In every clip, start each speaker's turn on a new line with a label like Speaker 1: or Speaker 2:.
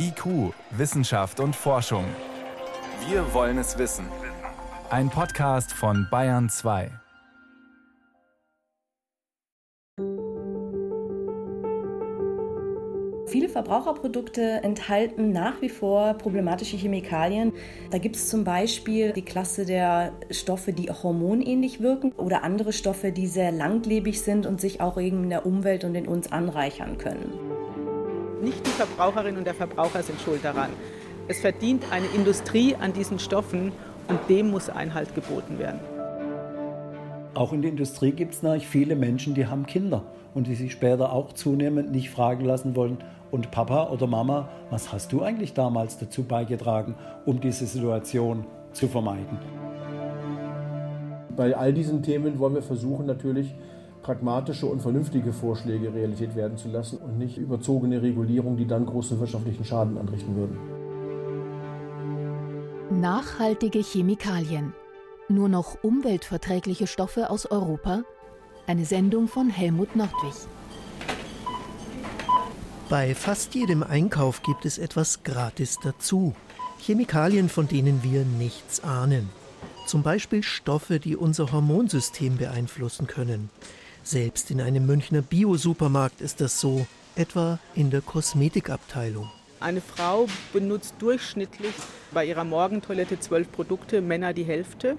Speaker 1: IQ, Wissenschaft und Forschung. Wir wollen es wissen. Ein Podcast von Bayern 2.
Speaker 2: Viele Verbraucherprodukte enthalten nach wie vor problematische Chemikalien. Da gibt es zum Beispiel die Klasse der Stoffe, die hormonähnlich wirken oder andere Stoffe, die sehr langlebig sind und sich auch in der Umwelt und in uns anreichern können.
Speaker 3: Nicht die Verbraucherin und der Verbraucher sind schuld daran. Es verdient eine Industrie an diesen Stoffen und dem muss Einhalt geboten werden.
Speaker 4: Auch in der Industrie gibt es natürlich viele Menschen, die haben Kinder und die sich später auch zunehmend nicht fragen lassen wollen, und Papa oder Mama, was hast du eigentlich damals dazu beigetragen, um diese Situation zu vermeiden?
Speaker 5: Bei all diesen Themen wollen wir versuchen natürlich pragmatische und vernünftige Vorschläge Realität werden zu lassen und nicht überzogene Regulierung, die dann großen wirtschaftlichen Schaden anrichten würden.
Speaker 6: Nachhaltige Chemikalien. Nur noch umweltverträgliche Stoffe aus Europa? Eine Sendung von Helmut Nordwig.
Speaker 7: Bei fast jedem Einkauf gibt es etwas gratis dazu. Chemikalien, von denen wir nichts ahnen. Zum Beispiel Stoffe, die unser Hormonsystem beeinflussen können. Selbst in einem Münchner Bio-Supermarkt ist das so, etwa in der Kosmetikabteilung.
Speaker 3: Eine Frau benutzt durchschnittlich bei ihrer Morgentoilette zwölf Produkte, Männer die Hälfte.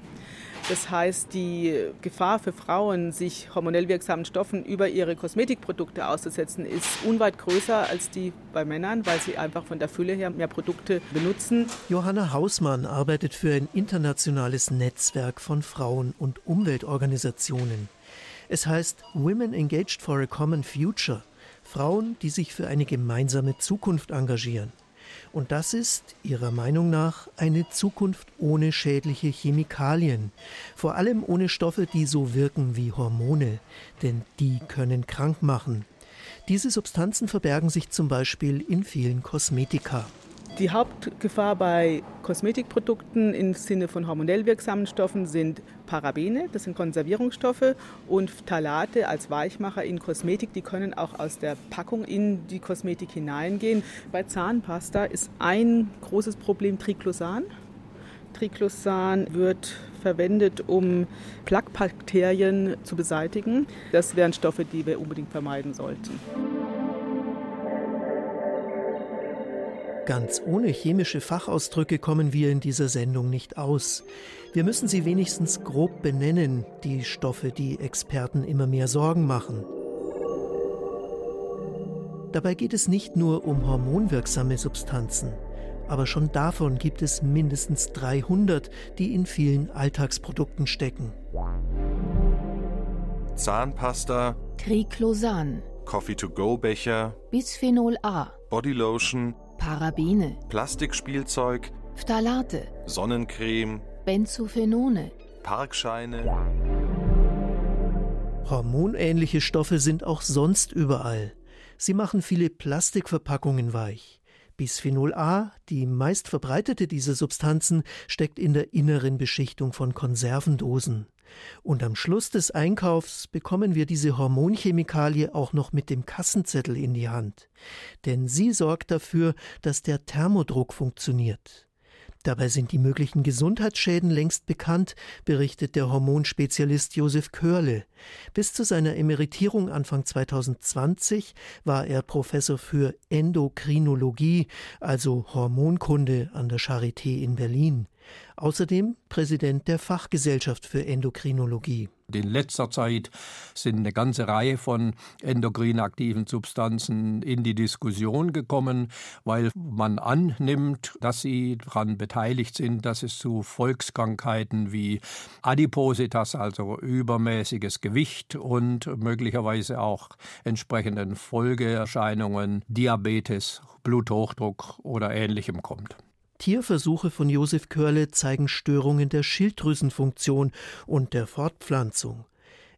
Speaker 3: Das heißt, die Gefahr für Frauen, sich hormonell wirksamen Stoffen über ihre Kosmetikprodukte auszusetzen, ist unweit größer als die bei Männern, weil sie einfach von der Fülle her mehr Produkte benutzen.
Speaker 7: Johanna Hausmann arbeitet für ein internationales Netzwerk von Frauen- und Umweltorganisationen. Es heißt Women Engaged for a Common Future, Frauen, die sich für eine gemeinsame Zukunft engagieren. Und das ist, ihrer Meinung nach, eine Zukunft ohne schädliche Chemikalien, vor allem ohne Stoffe, die so wirken wie Hormone, denn die können krank machen. Diese Substanzen verbergen sich zum Beispiel in vielen Kosmetika.
Speaker 3: Die Hauptgefahr bei Kosmetikprodukten im Sinne von hormonell wirksamen Stoffen sind Parabene, das sind Konservierungsstoffe, und Phthalate als Weichmacher in Kosmetik, die können auch aus der Packung in die Kosmetik hineingehen. Bei Zahnpasta ist ein großes Problem Triclosan. Triclosan wird verwendet, um Plaquebakterien zu beseitigen. Das wären Stoffe, die wir unbedingt vermeiden sollten.
Speaker 7: Ganz ohne chemische Fachausdrücke kommen wir in dieser Sendung nicht aus. Wir müssen sie wenigstens grob benennen, die Stoffe, die Experten immer mehr Sorgen machen. Dabei geht es nicht nur um hormonwirksame Substanzen, aber schon davon gibt es mindestens 300, die in vielen Alltagsprodukten stecken.
Speaker 8: Zahnpasta,
Speaker 6: Triclosan,
Speaker 8: Coffee-to-go-Becher,
Speaker 6: Bisphenol A,
Speaker 8: Bodylotion,
Speaker 6: Parabene,
Speaker 8: Plastikspielzeug,
Speaker 6: Phthalate,
Speaker 8: Sonnencreme,
Speaker 6: Benzophenone,
Speaker 8: Parkscheine.
Speaker 7: Hormonähnliche Stoffe sind auch sonst überall. Sie machen viele Plastikverpackungen weich. Bisphenol A, die meist verbreitete dieser Substanzen, steckt in der inneren Beschichtung von Konservendosen. Und am Schluss des Einkaufs bekommen wir diese Hormonchemikalie auch noch mit dem Kassenzettel in die Hand. Denn sie sorgt dafür, dass der Thermodruck funktioniert. Dabei sind die möglichen Gesundheitsschäden längst bekannt, berichtet der Hormonspezialist Josef Körle. Bis zu seiner Emeritierung Anfang 2020 war er Professor für Endokrinologie, also Hormonkunde an der Charité in Berlin. Außerdem Präsident der Fachgesellschaft für Endokrinologie.
Speaker 9: In letzter Zeit sind eine ganze Reihe von endokrin aktiven Substanzen in die Diskussion gekommen, weil man annimmt, dass sie daran beteiligt sind, dass es zu Volkskrankheiten wie Adipositas, also übermäßiges Gewicht und möglicherweise auch entsprechenden Folgeerscheinungen, Diabetes, Bluthochdruck oder ähnlichem kommt.
Speaker 7: Tierversuche von Josef Körle zeigen Störungen der Schilddrüsenfunktion und der Fortpflanzung.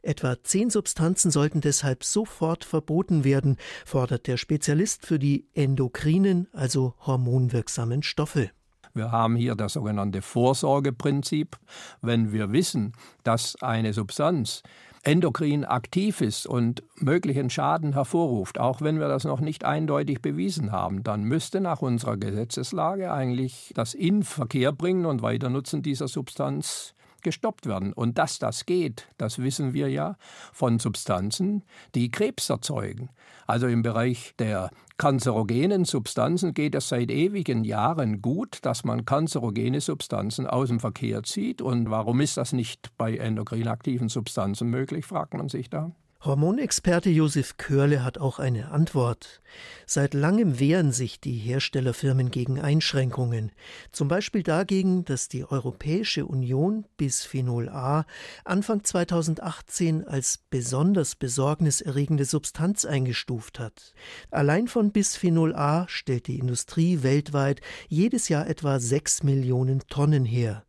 Speaker 7: Etwa zehn Substanzen sollten deshalb sofort verboten werden, fordert der Spezialist für die endokrinen, also hormonwirksamen Stoffe.
Speaker 9: Wir haben hier das sogenannte Vorsorgeprinzip. Wenn wir wissen, dass eine Substanz endokrin aktiv ist und möglichen Schaden hervorruft, auch wenn wir das noch nicht eindeutig bewiesen haben, dann müsste nach unserer Gesetzeslage eigentlich das in Verkehr bringen und Weiternutzen dieser Substanz gestoppt werden. Und dass das geht, das wissen wir ja von Substanzen, die Krebs erzeugen. Also im Bereich der kanzerogenen Substanzen geht es seit ewigen Jahren gut, dass man kanzerogene Substanzen aus dem Verkehr zieht. Und warum ist das nicht bei endokrin aktiven Substanzen möglich, fragt man sich da.
Speaker 7: Hormonexperte Josef Körle hat auch eine Antwort. Seit langem wehren sich die Herstellerfirmen gegen Einschränkungen, zum Beispiel dagegen, dass die Europäische Union Bisphenol A Anfang 2018 als besonders besorgniserregende Substanz eingestuft hat. Allein von Bisphenol A stellt die Industrie weltweit jedes Jahr etwa sechs Millionen Tonnen her.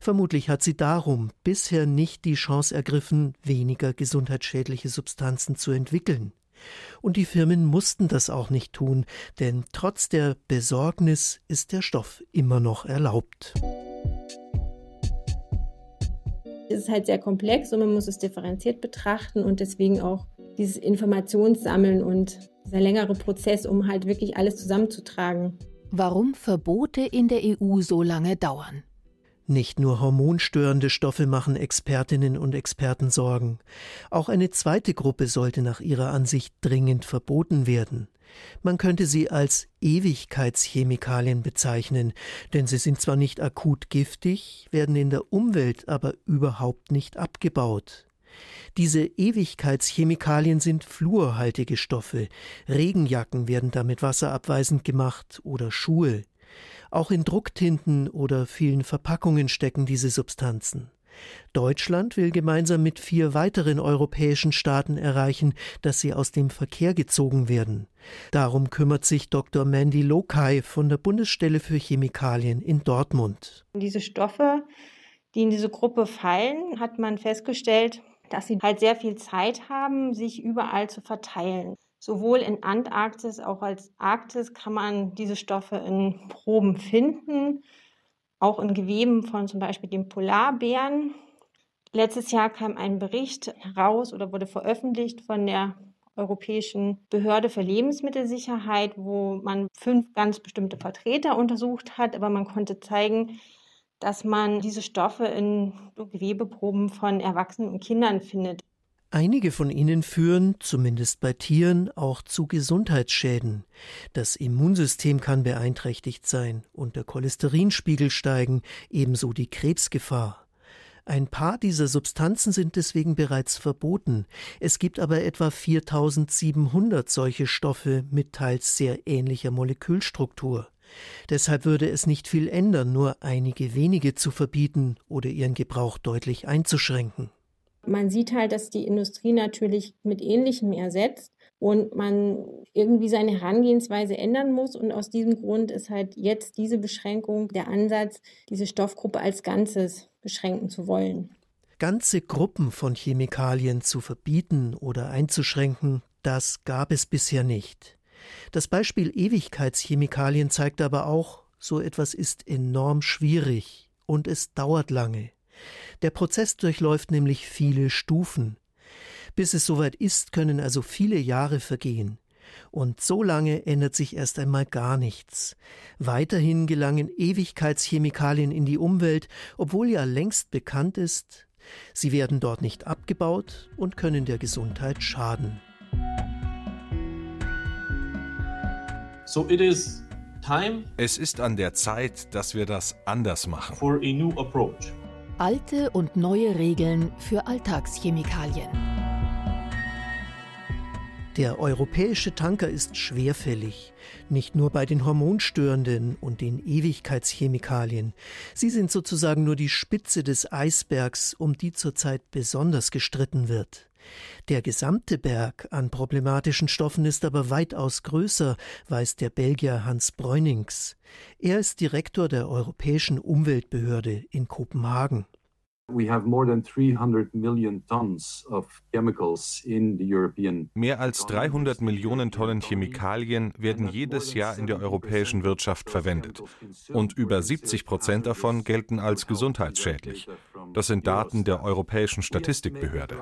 Speaker 7: Vermutlich hat sie darum bisher nicht die Chance ergriffen, weniger gesundheitsschädliche Substanzen zu entwickeln. Und die Firmen mussten das auch nicht tun, denn trotz der Besorgnis ist der Stoff immer noch erlaubt.
Speaker 10: Es ist halt sehr komplex und man muss es differenziert betrachten und deswegen auch dieses Informationssammeln und dieser längere Prozess, um halt wirklich alles zusammenzutragen.
Speaker 6: Warum Verbote in der EU so lange dauern.
Speaker 7: Nicht nur hormonstörende Stoffe machen Expertinnen und Experten Sorgen. Auch eine zweite Gruppe sollte nach ihrer Ansicht dringend verboten werden. Man könnte sie als Ewigkeitschemikalien bezeichnen, denn sie sind zwar nicht akut giftig, werden in der Umwelt aber überhaupt nicht abgebaut. Diese Ewigkeitschemikalien sind fluorhaltige Stoffe. Regenjacken werden damit wasserabweisend gemacht oder Schuhe. Auch in Drucktinten oder vielen Verpackungen stecken diese Substanzen. Deutschland will gemeinsam mit vier weiteren europäischen Staaten erreichen, dass sie aus dem Verkehr gezogen werden. Darum kümmert sich Dr. Mandy Lokai von der Bundesstelle für Chemikalien in Dortmund.
Speaker 10: Diese Stoffe, die in diese Gruppe fallen, hat man festgestellt, dass sie halt sehr viel Zeit haben, sich überall zu verteilen. Sowohl in Antarktis auch als Arktis kann man diese Stoffe in Proben finden, auch in Geweben von zum Beispiel dem Polarbären. Letztes Jahr kam ein Bericht heraus oder wurde veröffentlicht von der Europäischen Behörde für Lebensmittelsicherheit, wo man fünf ganz bestimmte Vertreter untersucht hat, aber man konnte zeigen, dass man diese Stoffe in Gewebeproben von Erwachsenen und Kindern findet.
Speaker 7: Einige von ihnen führen, zumindest bei Tieren, auch zu Gesundheitsschäden. Das Immunsystem kann beeinträchtigt sein und der Cholesterinspiegel steigen, ebenso die Krebsgefahr. Ein paar dieser Substanzen sind deswegen bereits verboten. Es gibt aber etwa 4700 solche Stoffe mit teils sehr ähnlicher Molekülstruktur. Deshalb würde es nicht viel ändern, nur einige wenige zu verbieten oder ihren Gebrauch deutlich einzuschränken
Speaker 10: man sieht halt, dass die Industrie natürlich mit Ähnlichem ersetzt und man irgendwie seine Herangehensweise ändern muss. Und aus diesem Grund ist halt jetzt diese Beschränkung der Ansatz, diese Stoffgruppe als Ganzes beschränken zu wollen.
Speaker 7: Ganze Gruppen von Chemikalien zu verbieten oder einzuschränken, das gab es bisher nicht. Das Beispiel Ewigkeitschemikalien zeigt aber auch, so etwas ist enorm schwierig und es dauert lange. Der Prozess durchläuft nämlich viele Stufen. Bis es soweit ist, können also viele Jahre vergehen. Und so lange ändert sich erst einmal gar nichts. Weiterhin gelangen Ewigkeitschemikalien in die Umwelt, obwohl ja längst bekannt ist, sie werden dort nicht abgebaut und können der Gesundheit schaden.
Speaker 8: So it is time es ist an der Zeit, dass wir das anders machen.
Speaker 6: For a new approach. Alte und neue Regeln für Alltagschemikalien.
Speaker 7: Der europäische Tanker ist schwerfällig, nicht nur bei den hormonstörenden und den Ewigkeitschemikalien. Sie sind sozusagen nur die Spitze des Eisbergs, um die zurzeit besonders gestritten wird. Der gesamte Berg an problematischen Stoffen ist aber weitaus größer, weiß der Belgier Hans Breunings. Er ist Direktor der Europäischen Umweltbehörde in Kopenhagen.
Speaker 8: Mehr als 300 Millionen Tonnen Chemikalien werden jedes Jahr in der europäischen Wirtschaft verwendet. Und über 70 Prozent davon gelten als gesundheitsschädlich. Das sind Daten der Europäischen Statistikbehörde.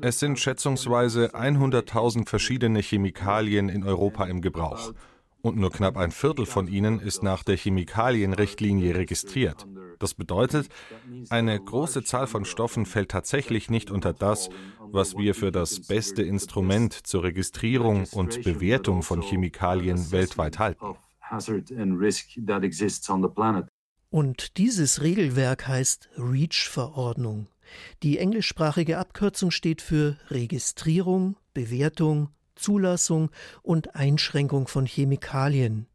Speaker 8: Es sind schätzungsweise 100.000 verschiedene Chemikalien in Europa im Gebrauch. Und nur knapp ein Viertel von ihnen ist nach der Chemikalienrichtlinie registriert. Das bedeutet, eine große Zahl von Stoffen fällt tatsächlich nicht unter das, was wir für das beste Instrument zur Registrierung und Bewertung von Chemikalien weltweit halten.
Speaker 7: Und dieses Regelwerk heißt REACH-Verordnung. Die englischsprachige Abkürzung steht für Registrierung, Bewertung, Zulassung und Einschränkung von Chemikalien.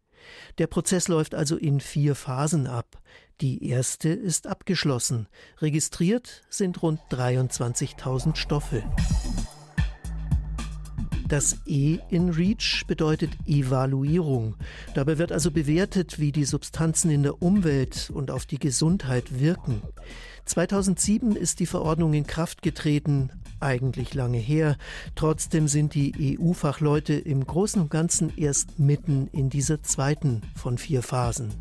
Speaker 7: Der Prozess läuft also in vier Phasen ab. Die erste ist abgeschlossen. Registriert sind rund 23.000 Stoffe. Das E in REACH bedeutet Evaluierung. Dabei wird also bewertet, wie die Substanzen in der Umwelt und auf die Gesundheit wirken. 2007 ist die Verordnung in Kraft getreten, eigentlich lange her. Trotzdem sind die EU-Fachleute im Großen und Ganzen erst mitten in dieser zweiten von vier Phasen.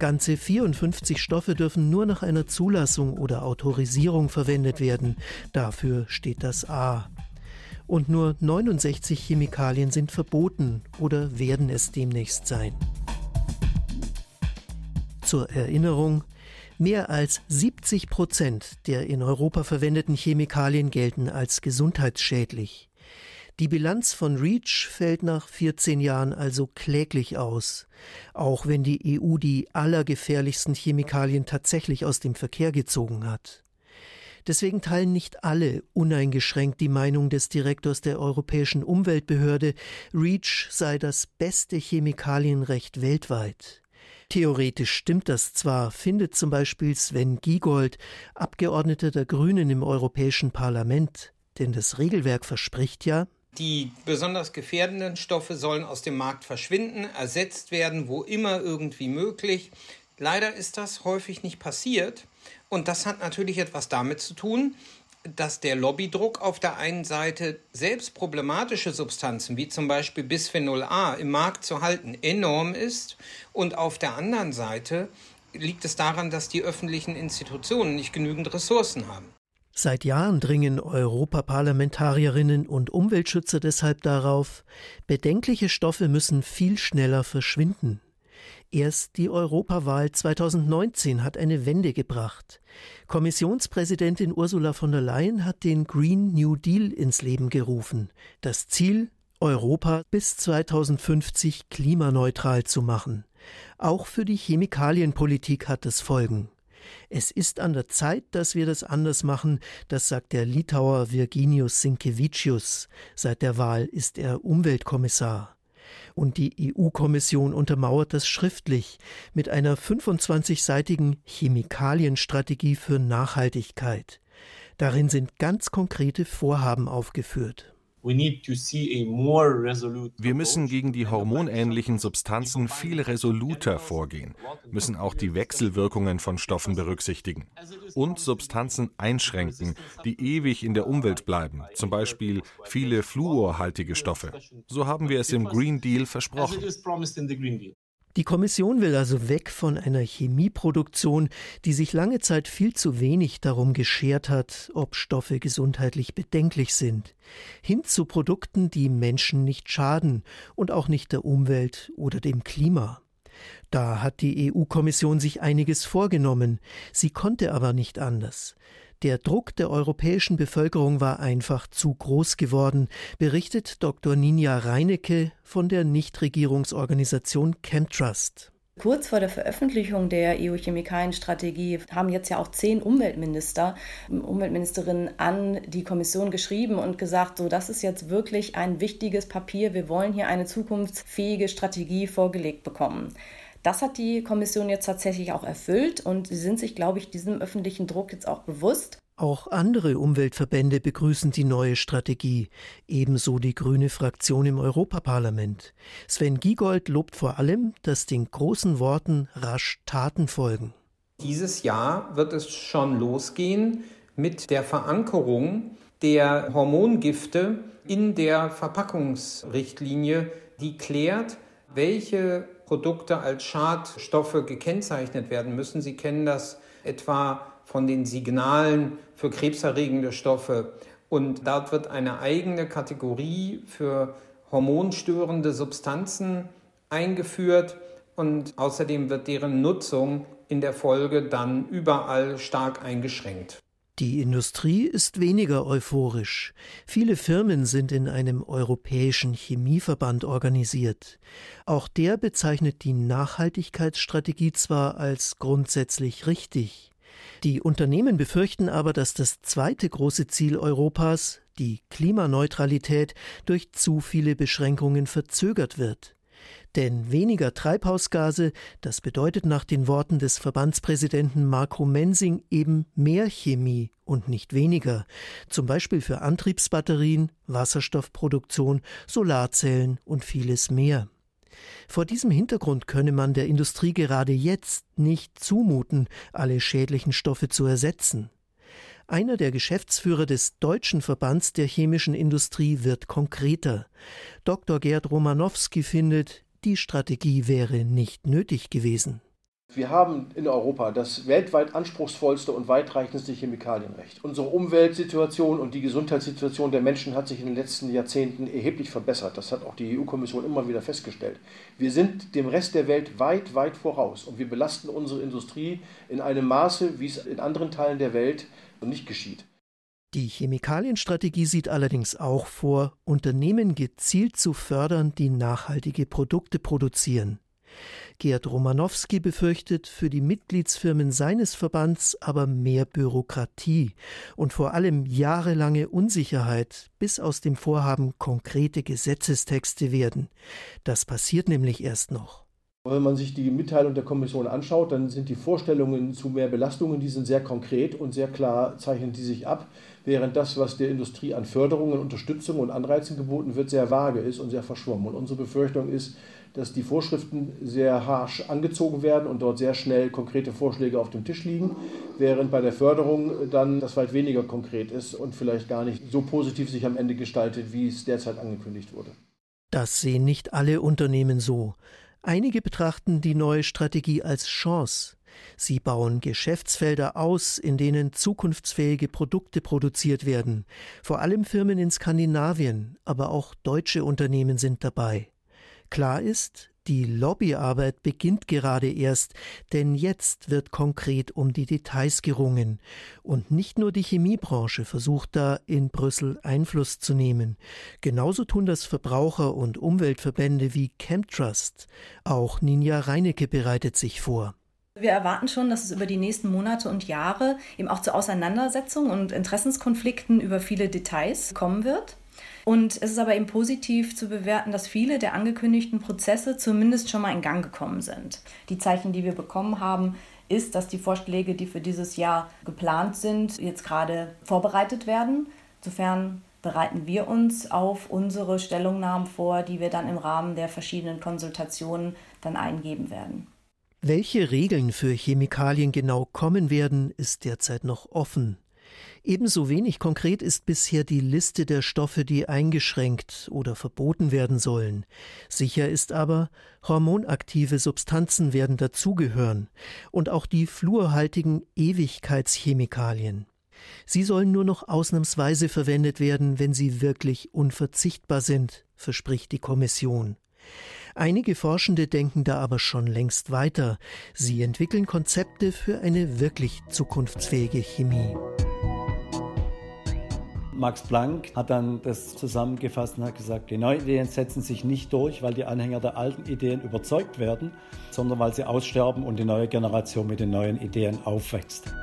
Speaker 7: Ganze 54 Stoffe dürfen nur nach einer Zulassung oder Autorisierung verwendet werden. Dafür steht das A. Und nur 69 Chemikalien sind verboten oder werden es demnächst sein. Zur Erinnerung, mehr als 70 Prozent der in Europa verwendeten Chemikalien gelten als gesundheitsschädlich. Die Bilanz von REACH fällt nach 14 Jahren also kläglich aus, auch wenn die EU die allergefährlichsten Chemikalien tatsächlich aus dem Verkehr gezogen hat. Deswegen teilen nicht alle uneingeschränkt die Meinung des Direktors der Europäischen Umweltbehörde, REACH sei das beste Chemikalienrecht weltweit. Theoretisch stimmt das zwar, findet zum Beispiel Sven Giegold, Abgeordneter der Grünen im Europäischen Parlament, denn das Regelwerk verspricht ja,
Speaker 11: die besonders gefährdenden Stoffe sollen aus dem Markt verschwinden, ersetzt werden, wo immer irgendwie möglich. Leider ist das häufig nicht passiert. Und das hat natürlich etwas damit zu tun, dass der Lobbydruck auf der einen Seite selbst problematische Substanzen wie zum Beispiel Bisphenol A im Markt zu halten enorm ist und auf der anderen Seite liegt es daran, dass die öffentlichen Institutionen nicht genügend Ressourcen haben.
Speaker 7: Seit Jahren dringen Europaparlamentarierinnen und Umweltschützer deshalb darauf, bedenkliche Stoffe müssen viel schneller verschwinden. Erst die Europawahl 2019 hat eine Wende gebracht. Kommissionspräsidentin Ursula von der Leyen hat den Green New Deal ins Leben gerufen. Das Ziel, Europa bis 2050 klimaneutral zu machen. Auch für die Chemikalienpolitik hat es Folgen. Es ist an der Zeit, dass wir das anders machen, das sagt der Litauer Virginius Sinkevicius. Seit der Wahl ist er Umweltkommissar. Und die EU-Kommission untermauert das schriftlich mit einer 25-seitigen Chemikalienstrategie für Nachhaltigkeit. Darin sind ganz konkrete Vorhaben aufgeführt.
Speaker 8: Wir müssen gegen die hormonähnlichen Substanzen viel resoluter vorgehen, müssen auch die Wechselwirkungen von Stoffen berücksichtigen und Substanzen einschränken, die ewig in der Umwelt bleiben, zum Beispiel viele fluorhaltige Stoffe. So haben wir es im Green Deal versprochen.
Speaker 7: Die Kommission will also weg von einer Chemieproduktion, die sich lange Zeit viel zu wenig darum geschert hat, ob Stoffe gesundheitlich bedenklich sind, hin zu Produkten, die Menschen nicht schaden und auch nicht der Umwelt oder dem Klima. Da hat die EU-Kommission sich einiges vorgenommen, sie konnte aber nicht anders. Der Druck der europäischen Bevölkerung war einfach zu groß geworden, berichtet Dr. Ninja Reinecke von der Nichtregierungsorganisation Chemtrust.
Speaker 2: Kurz vor der Veröffentlichung der EU-Chemikalienstrategie haben jetzt ja auch zehn Umweltminister, Umweltministerinnen an die Kommission geschrieben und gesagt, so das ist jetzt wirklich ein wichtiges Papier. Wir wollen hier eine zukunftsfähige Strategie vorgelegt bekommen. Das hat die Kommission jetzt tatsächlich auch erfüllt und sie sind sich, glaube ich, diesem öffentlichen Druck jetzt auch bewusst.
Speaker 7: Auch andere Umweltverbände begrüßen die neue Strategie, ebenso die grüne Fraktion im Europaparlament. Sven Giegold lobt vor allem, dass den großen Worten rasch Taten folgen.
Speaker 11: Dieses Jahr wird es schon losgehen mit der Verankerung der Hormongifte in der Verpackungsrichtlinie, die klärt, welche Produkte als Schadstoffe gekennzeichnet werden müssen. Sie kennen das etwa von den Signalen für krebserregende Stoffe. Und dort wird eine eigene Kategorie für hormonstörende Substanzen eingeführt und außerdem wird deren Nutzung in der Folge dann überall stark eingeschränkt.
Speaker 7: Die Industrie ist weniger euphorisch. Viele Firmen sind in einem europäischen Chemieverband organisiert. Auch der bezeichnet die Nachhaltigkeitsstrategie zwar als grundsätzlich richtig. Die Unternehmen befürchten aber, dass das zweite große Ziel Europas, die Klimaneutralität, durch zu viele Beschränkungen verzögert wird. Denn weniger Treibhausgase, das bedeutet nach den Worten des Verbandspräsidenten Marco Mensing eben mehr Chemie und nicht weniger, zum Beispiel für Antriebsbatterien, Wasserstoffproduktion, Solarzellen und vieles mehr. Vor diesem Hintergrund könne man der Industrie gerade jetzt nicht zumuten, alle schädlichen Stoffe zu ersetzen. Einer der Geschäftsführer des Deutschen Verbands der chemischen Industrie wird konkreter. Dr. Gerd Romanowski findet, die Strategie wäre nicht nötig gewesen.
Speaker 5: Wir haben in Europa das weltweit anspruchsvollste und weitreichendste Chemikalienrecht. Unsere Umweltsituation und die Gesundheitssituation der Menschen hat sich in den letzten Jahrzehnten erheblich verbessert. Das hat auch die EU-Kommission immer wieder festgestellt. Wir sind dem Rest der Welt weit, weit voraus und wir belasten unsere Industrie in einem Maße, wie es in anderen Teilen der Welt nicht geschieht.
Speaker 7: Die Chemikalienstrategie sieht allerdings auch vor, Unternehmen gezielt zu fördern, die nachhaltige Produkte produzieren. Gerd Romanowski befürchtet für die Mitgliedsfirmen seines Verbands aber mehr Bürokratie und vor allem jahrelange Unsicherheit, bis aus dem Vorhaben konkrete Gesetzestexte werden. Das passiert nämlich erst noch.
Speaker 5: Wenn man sich die Mitteilung der Kommission anschaut, dann sind die Vorstellungen zu mehr Belastungen, die sind sehr konkret und sehr klar zeichnen die sich ab, während das, was der Industrie an Förderungen, Unterstützung und Anreizen geboten wird, sehr vage ist und sehr verschwommen. Und unsere Befürchtung ist, dass die Vorschriften sehr harsch angezogen werden und dort sehr schnell konkrete Vorschläge auf dem Tisch liegen, während bei der Förderung dann das weit weniger konkret ist und vielleicht gar nicht so positiv sich am Ende gestaltet, wie es derzeit angekündigt wurde.
Speaker 7: Das sehen nicht alle Unternehmen so. Einige betrachten die neue Strategie als Chance. Sie bauen Geschäftsfelder aus, in denen zukunftsfähige Produkte produziert werden. Vor allem Firmen in Skandinavien, aber auch deutsche Unternehmen sind dabei. Klar ist, die Lobbyarbeit beginnt gerade erst, denn jetzt wird konkret um die Details gerungen. Und nicht nur die Chemiebranche versucht da in Brüssel Einfluss zu nehmen. Genauso tun das Verbraucher- und Umweltverbände wie Chemtrust. Auch Ninja Reinecke bereitet sich vor.
Speaker 2: Wir erwarten schon, dass es über die nächsten Monate und Jahre eben auch zu Auseinandersetzungen und Interessenskonflikten über viele Details kommen wird. Und es ist aber eben positiv zu bewerten, dass viele der angekündigten Prozesse zumindest schon mal in Gang gekommen sind. Die Zeichen, die wir bekommen haben, ist, dass die Vorschläge, die für dieses Jahr geplant sind, jetzt gerade vorbereitet werden. Insofern bereiten wir uns auf unsere Stellungnahmen vor, die wir dann im Rahmen der verschiedenen Konsultationen dann eingeben werden.
Speaker 7: Welche Regeln für Chemikalien genau kommen werden, ist derzeit noch offen. Ebenso wenig konkret ist bisher die Liste der Stoffe, die eingeschränkt oder verboten werden sollen. Sicher ist aber, hormonaktive Substanzen werden dazugehören und auch die fluorhaltigen Ewigkeitschemikalien. Sie sollen nur noch ausnahmsweise verwendet werden, wenn sie wirklich unverzichtbar sind, verspricht die Kommission. Einige Forschende denken da aber schon längst weiter. Sie entwickeln Konzepte für eine wirklich zukunftsfähige Chemie.
Speaker 4: Max Planck hat dann das zusammengefasst und hat gesagt, die neuen Ideen setzen sich nicht durch, weil die Anhänger der alten Ideen überzeugt werden, sondern weil sie aussterben und die neue Generation mit den neuen Ideen aufwächst.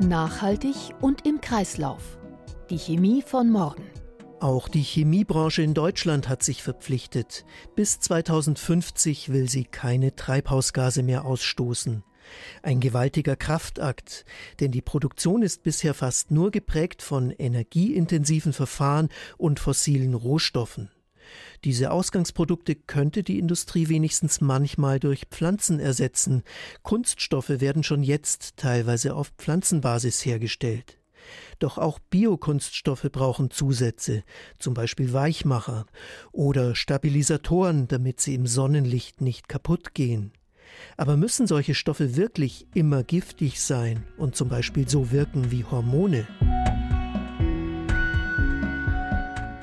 Speaker 6: Nachhaltig und im Kreislauf. Die Chemie von morgen.
Speaker 7: Auch die Chemiebranche in Deutschland hat sich verpflichtet. Bis 2050 will sie keine Treibhausgase mehr ausstoßen. Ein gewaltiger Kraftakt, denn die Produktion ist bisher fast nur geprägt von energieintensiven Verfahren und fossilen Rohstoffen. Diese Ausgangsprodukte könnte die Industrie wenigstens manchmal durch Pflanzen ersetzen. Kunststoffe werden schon jetzt teilweise auf Pflanzenbasis hergestellt. Doch auch Biokunststoffe brauchen Zusätze, zum Beispiel Weichmacher oder Stabilisatoren, damit sie im Sonnenlicht nicht kaputt gehen. Aber müssen solche Stoffe wirklich immer giftig sein und zum Beispiel so wirken wie Hormone?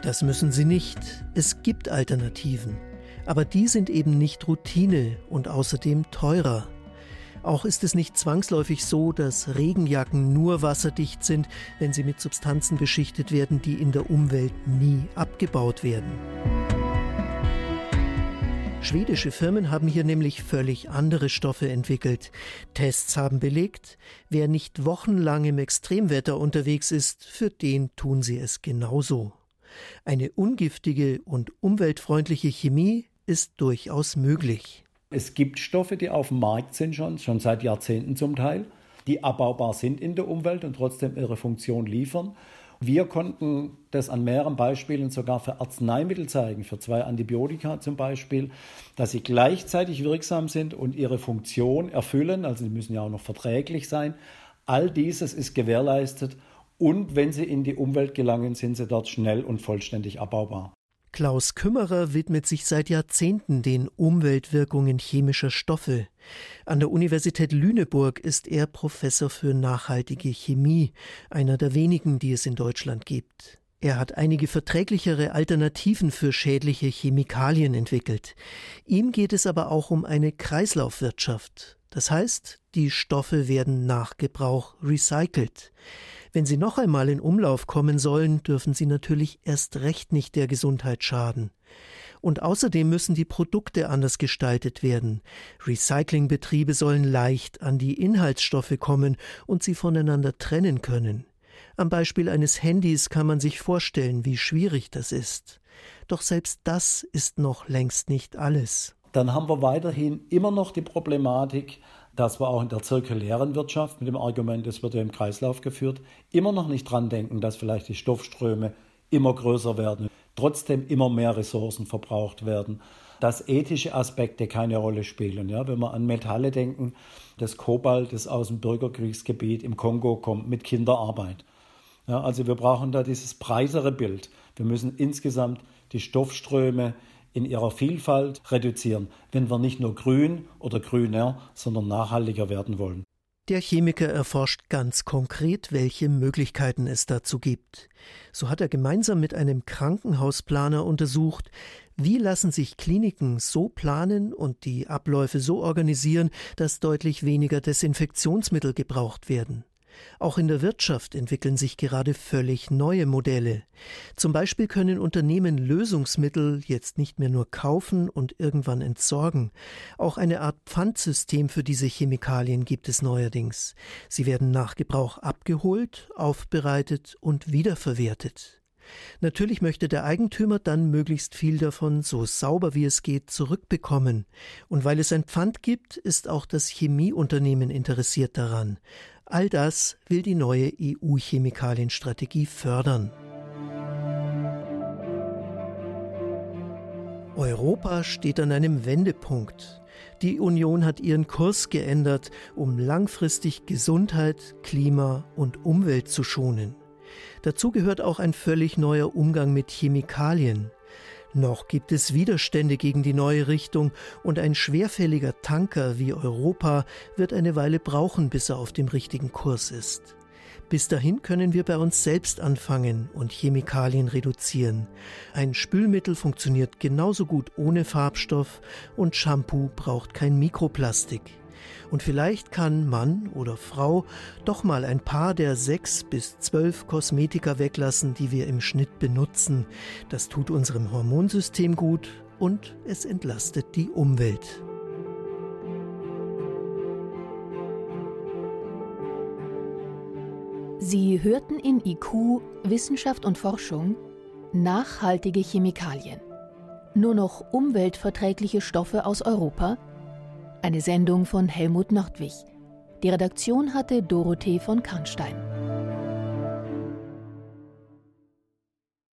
Speaker 7: Das müssen sie nicht. Es gibt Alternativen. Aber die sind eben nicht Routine und außerdem teurer. Auch ist es nicht zwangsläufig so, dass Regenjacken nur wasserdicht sind, wenn sie mit Substanzen beschichtet werden, die in der Umwelt nie abgebaut werden. Schwedische Firmen haben hier nämlich völlig andere Stoffe entwickelt. Tests haben belegt, wer nicht wochenlang im Extremwetter unterwegs ist, für den tun sie es genauso. Eine ungiftige und umweltfreundliche Chemie ist durchaus möglich.
Speaker 4: Es gibt Stoffe, die auf dem Markt sind schon, schon seit Jahrzehnten zum Teil, die abbaubar sind in der Umwelt und trotzdem ihre Funktion liefern. Wir konnten das an mehreren Beispielen sogar für Arzneimittel zeigen, für zwei Antibiotika zum Beispiel, dass sie gleichzeitig wirksam sind und ihre Funktion erfüllen, also sie müssen ja auch noch verträglich sein. All dieses ist gewährleistet und wenn sie in die Umwelt gelangen, sind sie dort schnell und vollständig abbaubar.
Speaker 7: Klaus Kümmerer widmet sich seit Jahrzehnten den Umweltwirkungen chemischer Stoffe. An der Universität Lüneburg ist er Professor für nachhaltige Chemie, einer der wenigen, die es in Deutschland gibt. Er hat einige verträglichere Alternativen für schädliche Chemikalien entwickelt. Ihm geht es aber auch um eine Kreislaufwirtschaft. Das heißt, die Stoffe werden nach Gebrauch recycelt. Wenn sie noch einmal in Umlauf kommen sollen, dürfen sie natürlich erst recht nicht der Gesundheit schaden. Und außerdem müssen die Produkte anders gestaltet werden. Recyclingbetriebe sollen leicht an die Inhaltsstoffe kommen und sie voneinander trennen können. Am Beispiel eines Handys kann man sich vorstellen, wie schwierig das ist. Doch selbst das ist noch längst nicht alles.
Speaker 4: Dann haben wir weiterhin immer noch die Problematik, dass wir auch in der zirkulären Wirtschaft mit dem Argument, es wird ja im Kreislauf geführt, immer noch nicht dran denken, dass vielleicht die Stoffströme immer größer werden, trotzdem immer mehr Ressourcen verbraucht werden, dass ethische Aspekte keine Rolle spielen. Ja, wenn wir an Metalle denken, das Kobalt, das aus dem Bürgerkriegsgebiet im Kongo kommt, mit Kinderarbeit. Ja, also wir brauchen da dieses breisere Bild. Wir müssen insgesamt die Stoffströme in ihrer Vielfalt reduzieren, wenn wir nicht nur grün oder grüner, sondern nachhaltiger werden wollen.
Speaker 7: Der Chemiker erforscht ganz konkret, welche Möglichkeiten es dazu gibt. So hat er gemeinsam mit einem Krankenhausplaner untersucht, wie lassen sich Kliniken so planen und die Abläufe so organisieren, dass deutlich weniger Desinfektionsmittel gebraucht werden. Auch in der Wirtschaft entwickeln sich gerade völlig neue Modelle. Zum Beispiel können Unternehmen Lösungsmittel jetzt nicht mehr nur kaufen und irgendwann entsorgen. Auch eine Art Pfandsystem für diese Chemikalien gibt es neuerdings. Sie werden nach Gebrauch abgeholt, aufbereitet und wiederverwertet. Natürlich möchte der Eigentümer dann möglichst viel davon so sauber wie es geht zurückbekommen. Und weil es ein Pfand gibt, ist auch das Chemieunternehmen interessiert daran. All das will die neue EU-Chemikalienstrategie fördern. Europa steht an einem Wendepunkt. Die Union hat ihren Kurs geändert, um langfristig Gesundheit, Klima und Umwelt zu schonen. Dazu gehört auch ein völlig neuer Umgang mit Chemikalien. Noch gibt es Widerstände gegen die neue Richtung und ein schwerfälliger Tanker wie Europa wird eine Weile brauchen, bis er auf dem richtigen Kurs ist. Bis dahin können wir bei uns selbst anfangen und Chemikalien reduzieren. Ein Spülmittel funktioniert genauso gut ohne Farbstoff und Shampoo braucht kein Mikroplastik. Und vielleicht kann Mann oder Frau doch mal ein paar der sechs bis zwölf Kosmetika weglassen, die wir im Schnitt benutzen. Das tut unserem Hormonsystem gut und es entlastet die Umwelt.
Speaker 6: Sie hörten in IQ Wissenschaft und Forschung nachhaltige Chemikalien. Nur noch umweltverträgliche Stoffe aus Europa eine Sendung von Helmut Nordwig. Die Redaktion hatte Dorothee von Karnstein.